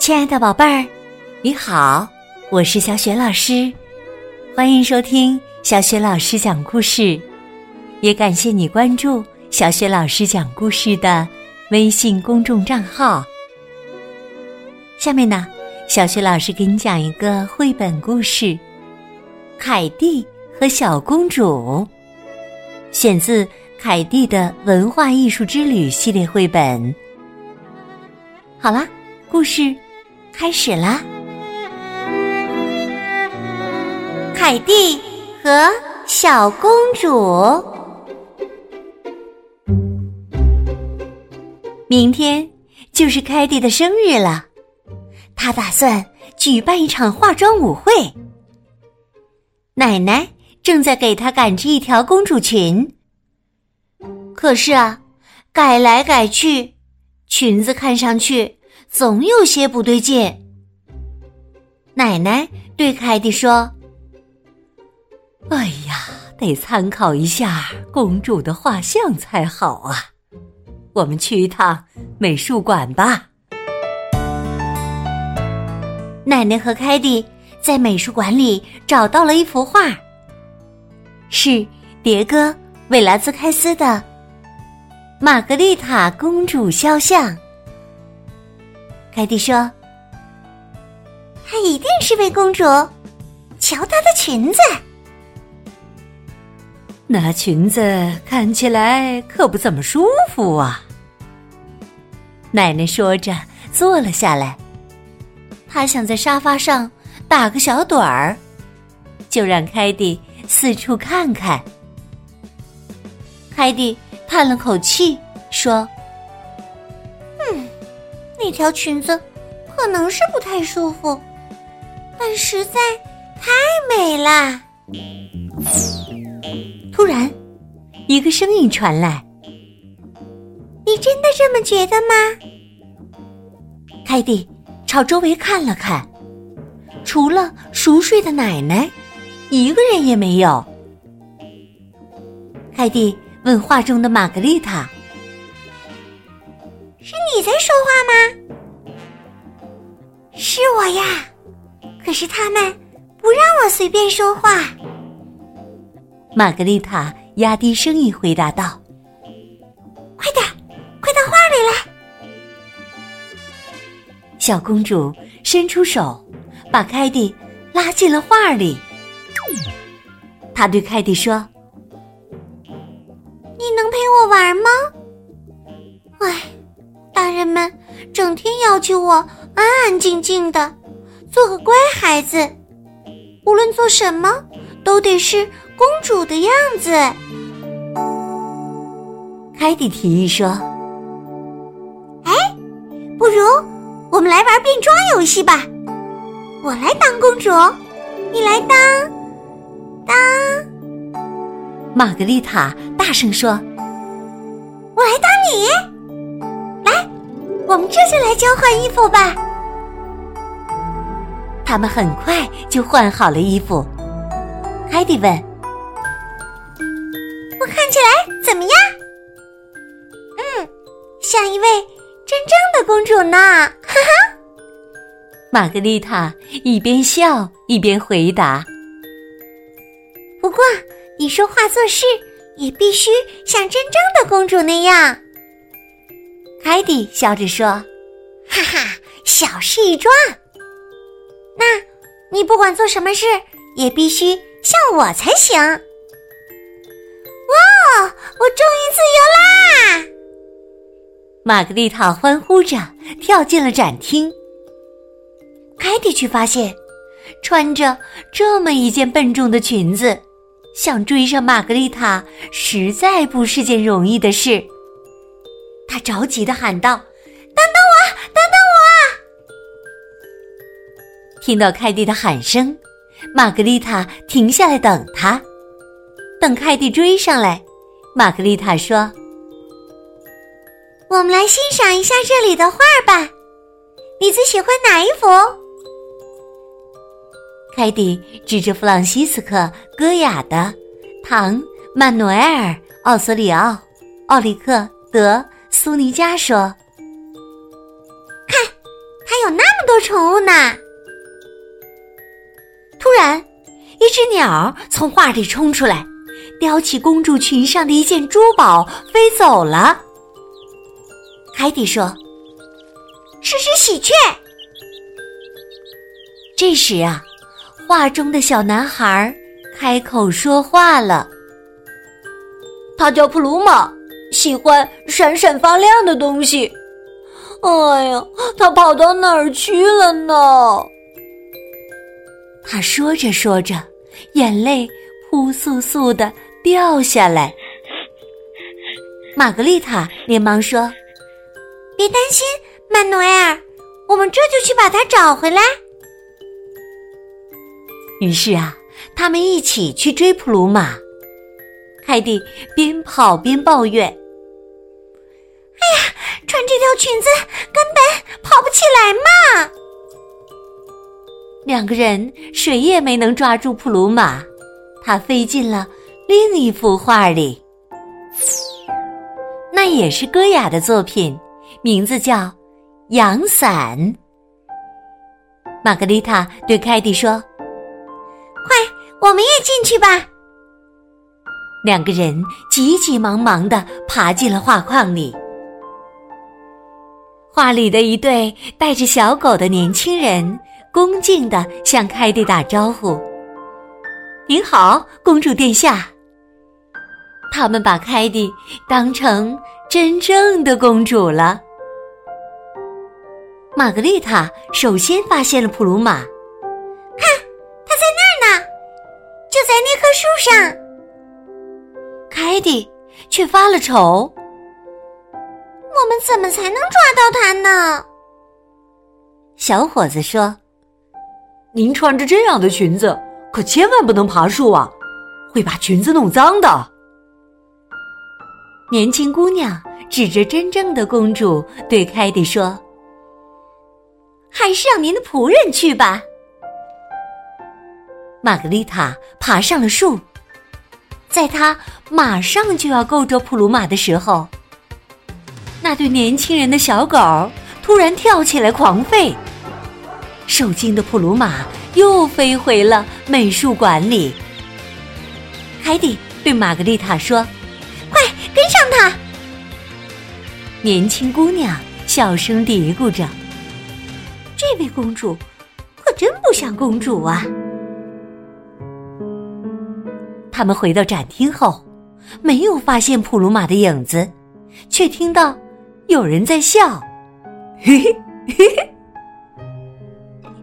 亲爱的宝贝儿，你好，我是小雪老师，欢迎收听小雪老师讲故事，也感谢你关注小雪老师讲故事的微信公众账号。下面呢，小雪老师给你讲一个绘本故事《凯蒂和小公主》，选自凯蒂的文化艺术之旅系列绘本。好啦，故事。开始啦！凯蒂和小公主。明天就是凯蒂的生日了，她打算举办一场化妆舞会。奶奶正在给她赶制一条公主裙，可是啊，改来改去，裙子看上去……总有些不对劲。奶奶对凯蒂说：“哎呀，得参考一下公主的画像才好啊！我们去一趟美术馆吧。”奶奶和凯蒂在美术馆里找到了一幅画，是迭戈·韦拉兹开斯的《玛格丽塔公主肖像》。凯蒂说：“她一定是位公主，瞧她的裙子，那裙子看起来可不怎么舒服啊。”奶奶说着坐了下来，她想在沙发上打个小盹儿，就让凯蒂四处看看。凯蒂叹了口气说。嗯那条裙子可能是不太舒服，但实在太美啦！突然，一个声音传来：“你真的这么觉得吗？”凯蒂朝周围看了看，除了熟睡的奶奶，一个人也没有。凯蒂问画中的玛格丽塔。是你在说话吗？是我呀，可是他们不让我随便说话。玛格丽塔压低声音回答道：“快点，快到画里来！”小公主伸出手，把凯蒂拉进了画里。她对凯蒂说：“你能陪我玩吗？”唉。大人们整天要求我安安静静的，做个乖孩子，无论做什么都得是公主的样子。凯蒂提议说：“哎，不如我们来玩变装游戏吧！我来当公主，你来当当。”玛格丽塔大声说：“我来当你。”来我们这就来交换衣服吧。他们很快就换好了衣服。海迪问：“我看起来怎么样？”“嗯，像一位真正的公主呢。”哈哈。玛格丽塔一边笑一边回答：“不过，你说话做事也必须像真正的公主那样。”凯蒂笑着说：“哈哈，小事一桩。那，你不管做什么事，也必须像我才行。”哇，我终于自由啦！玛格丽塔欢呼着跳进了展厅。凯蒂却发现，穿着这么一件笨重的裙子，想追上玛格丽塔，实在不是件容易的事。他着急的喊道：“等等我，等等我！”听到凯蒂的喊声，玛格丽塔停下来等他。等凯蒂追上来，玛格丽塔说：“我们来欣赏一下这里的画吧，你最喜欢哪一幅？”凯蒂指着弗朗西斯克·戈雅的《唐·曼努埃尔·奥索里奥·奥里克德·苏尼加》说：“看，他有那么多宠物呢！”突然，一只鸟从画里冲出来，叼起公主裙上的一件珠宝飞走了。凯蒂说：“是只喜鹊。”这时啊。画中的小男孩开口说话了：“他叫普鲁玛，喜欢闪闪发亮的东西。哎呀，他跑到哪儿去了呢？”他说着说着，眼泪扑簌簌的掉下来。玛格丽塔连忙说：“别担心，曼努埃尔，我们这就去把他找回来。”于是啊，他们一起去追普鲁玛。凯蒂边跑边抱怨：“哎呀，穿这条裙子根本跑不起来嘛！”两个人谁也没能抓住普鲁玛，他飞进了另一幅画里。那也是戈雅的作品，名字叫《阳伞》。玛格丽塔对凯蒂说：“，我们也进去吧。”两个人急急忙忙的爬进了画框里。画里的一对带着小狗的年轻人。恭敬的向凯蒂打招呼：“您好，公主殿下。”他们把凯蒂当成真正的公主了。玛格丽塔首先发现了普鲁玛，那棵树上。凯蒂却发了愁：“我们怎么才能抓到它呢？”小伙子说。您穿着这样的裙子，可千万不能爬树啊，会把裙子弄脏的。年轻姑娘指着真正的公主对凯蒂说：“还是让您的仆人去吧。”玛格丽塔爬上了树，在她马上就要够着普鲁玛的时候，那对年轻人的小狗突然跳起来狂吠。受惊的普鲁玛又飞回了美术馆里。海蒂对玛格丽塔说：“快跟上他！”年轻姑娘小声嘀咕着：“这位公主可真不像公主啊！”他们回到展厅后，没有发现普鲁玛的影子，却听到有人在笑：“嘿嘿嘿嘿。”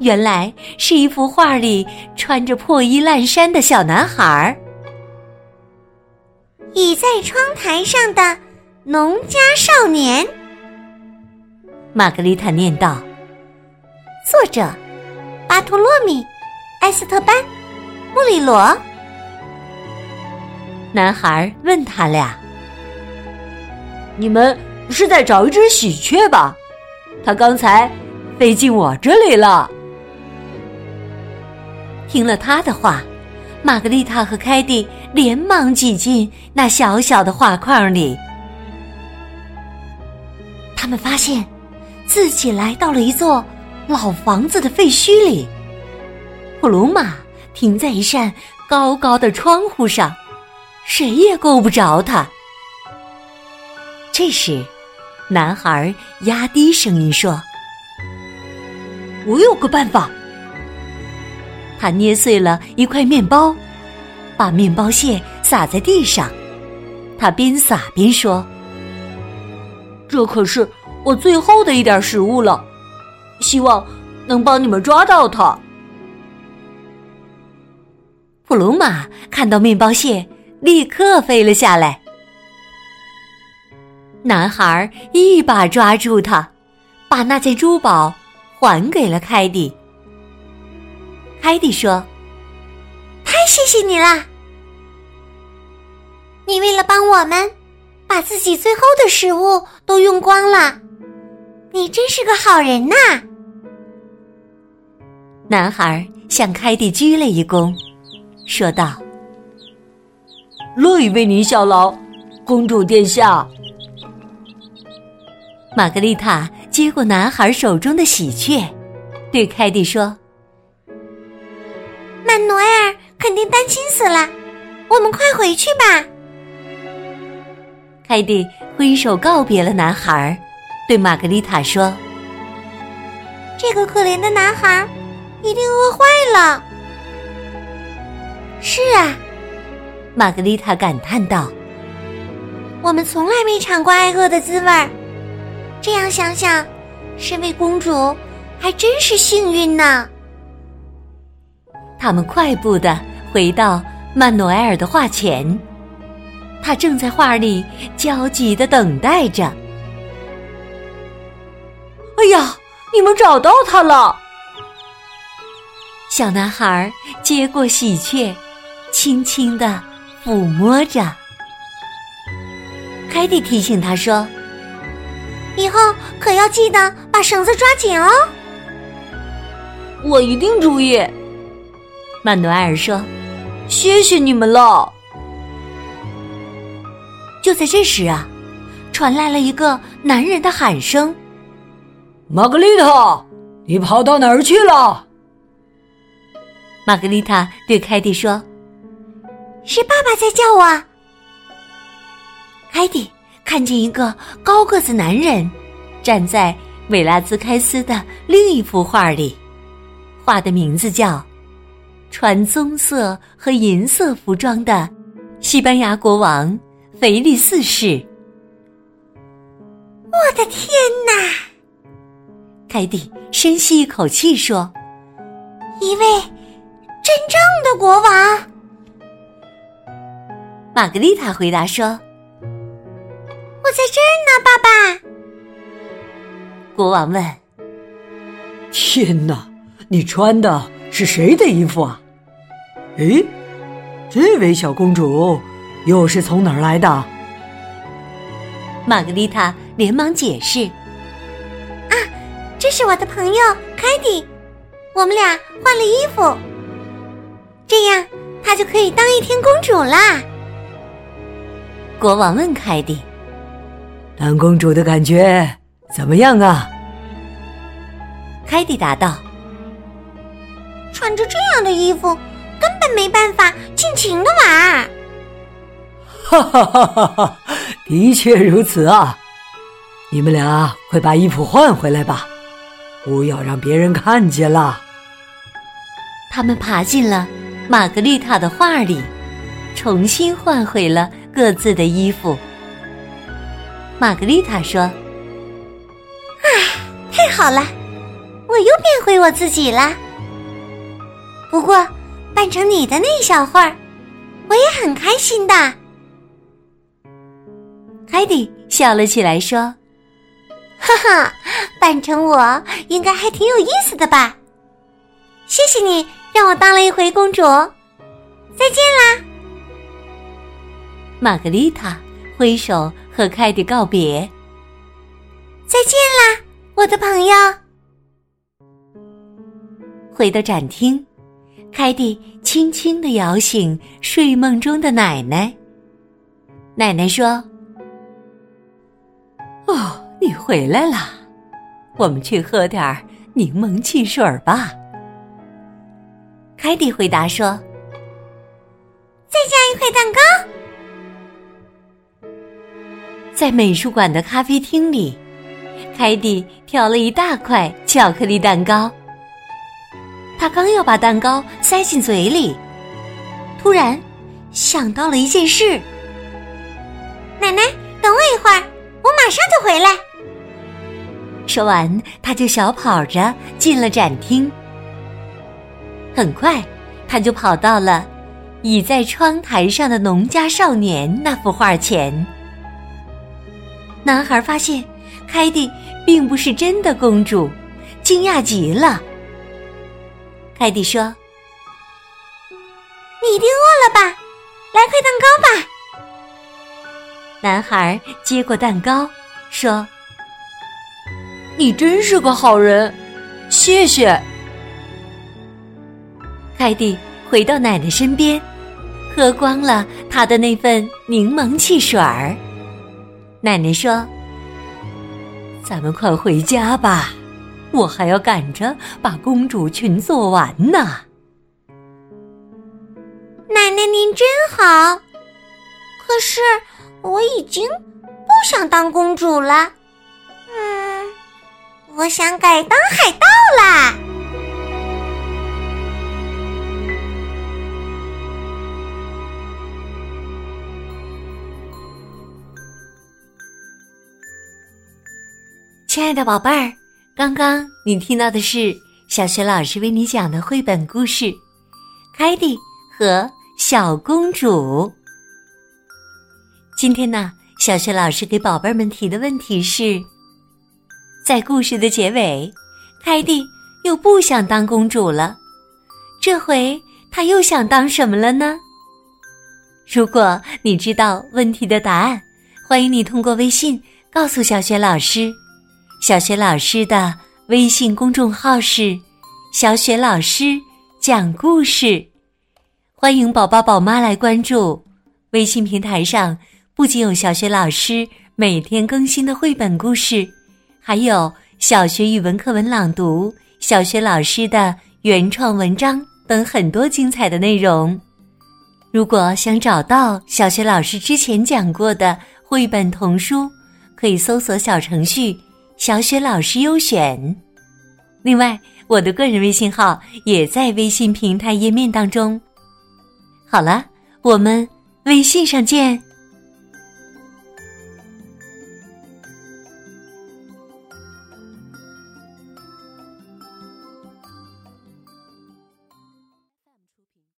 原来是一幅画里穿着破衣烂衫的小男孩，倚在窗台上的农家少年。玛格丽塔念道：“作者巴托洛米·埃斯特班·穆里罗。”男孩问他俩：“你们是在找一只喜鹊吧？它刚才飞进我这里了。”听了他的话，玛格丽塔和凯蒂连忙挤进那小小的画框里。他们发现自己来到了一座老房子的废墟里。普鲁玛停在一扇高高的窗户上，谁也够不着他。这时，男孩压低声音说：“我有个办法。”他捏碎了一块面包，把面包屑撒在地上。他边撒边说：“这可是我最后的一点食物了，希望能帮你们抓到它。”普鲁玛看到面包屑，立刻飞了下来。男孩一把抓住他，把那件珠宝还给了凯蒂。凯蒂说：“太谢谢你啦！你为了帮我们，把自己最后的食物都用光了，你真是个好人呐！”男孩向凯蒂鞠了一躬，说道：“乐意为您效劳，公主殿下。”玛格丽塔接过男孩手中的喜鹊，对凯蒂说：“曼努埃尔肯定担心死了，我们快回去吧。”凯蒂挥手告别了男孩，对玛格丽塔说：“这个可怜的男孩一定饿坏了。”是啊，玛格丽塔感叹道：“我们从来没尝过挨饿的滋味儿。这样想想，身为公主还真是幸运呢。”他们快步的回到曼努埃尔的画前，他正在画里焦急的等待着。哎呀，你们找到他了！小男孩接过喜鹊。轻轻的抚摸着，凯蒂提醒他说：“以后可要记得把绳子抓紧哦。”我一定注意。曼努埃尔说：“谢谢你们了。”就在这时啊，传来了一个男人的喊声：“玛格丽塔，你跑到哪儿去了？”玛格丽塔对凯蒂说。是爸爸在叫我。凯蒂看见一个高个子男人站在维拉兹开斯的另一幅画里，画的名字叫《穿棕色和银色服装的西班牙国王腓力四世》。我的天哪！凯蒂深吸一口气说：“一位真正的国王。”玛格丽塔回答说：“我在这儿呢，爸爸。”国王问：“天哪，你穿的是谁的衣服啊？诶，这位小公主又是从哪儿来的？”玛格丽塔连忙解释：“啊，这是我的朋友凯蒂，我们俩换了衣服，这样她就可以当一天公主啦。”国王问凯蒂：“当公主的感觉怎么样啊？”凯蒂答道：“穿着这样的衣服，根本没办法尽情的玩。”哈哈哈哈哈！的确如此啊！你们俩快把衣服换回来吧，不要让别人看见了。他们爬进了玛格丽塔的画里，重新换回了。各自的衣服。玛格丽塔说：“啊，太好了，我又变回我自己了。不过扮成你的那一小会儿，我也很开心的。”海蒂笑了起来说：“哈哈，扮成我应该还挺有意思的吧？谢谢你让我当了一回公主。再见啦。”玛格丽塔挥手和凯蒂告别：“再见啦，我的朋友。”回到展厅，凯蒂轻轻的摇醒睡梦中的奶奶。奶奶说：“哦，你回来了，我们去喝点柠檬汽水吧。”凯蒂回答说：“再加一块蛋糕。”在美术馆的咖啡厅里，凯蒂挑了一大块巧克力蛋糕。他刚要把蛋糕塞进嘴里，突然想到了一件事：“奶奶，等我一会儿，我马上就回来。”说完，他就小跑着进了展厅。很快，他就跑到了倚在窗台上的农家少年那幅画前。男孩发现凯蒂并不是真的公主，惊讶极了。凯蒂说：“你一定饿了吧？来块蛋糕吧。”男孩接过蛋糕，说：“你真是个好人，谢谢。”凯蒂回到奶奶身边，喝光了他的那份柠檬汽水儿。奶奶说：“咱们快回家吧，我还要赶着把公主裙做完呢。奶奶您真好，可是我已经不想当公主了。嗯，我想改当海盗啦。亲爱的宝贝儿，刚刚你听到的是小学老师为你讲的绘本故事《凯蒂和小公主》。今天呢，小学老师给宝贝们提的问题是：在故事的结尾，凯蒂又不想当公主了，这回她又想当什么了呢？如果你知道问题的答案，欢迎你通过微信告诉小学老师。小雪老师的微信公众号是“小雪老师讲故事”，欢迎宝宝宝妈来关注。微信平台上不仅有小雪老师每天更新的绘本故事，还有小学语文课文朗读、小学老师的原创文章等很多精彩的内容。如果想找到小学老师之前讲过的绘本童书，可以搜索小程序。小雪老师优选。另外，我的个人微信号也在微信平台页面当中。好了，我们微信上见。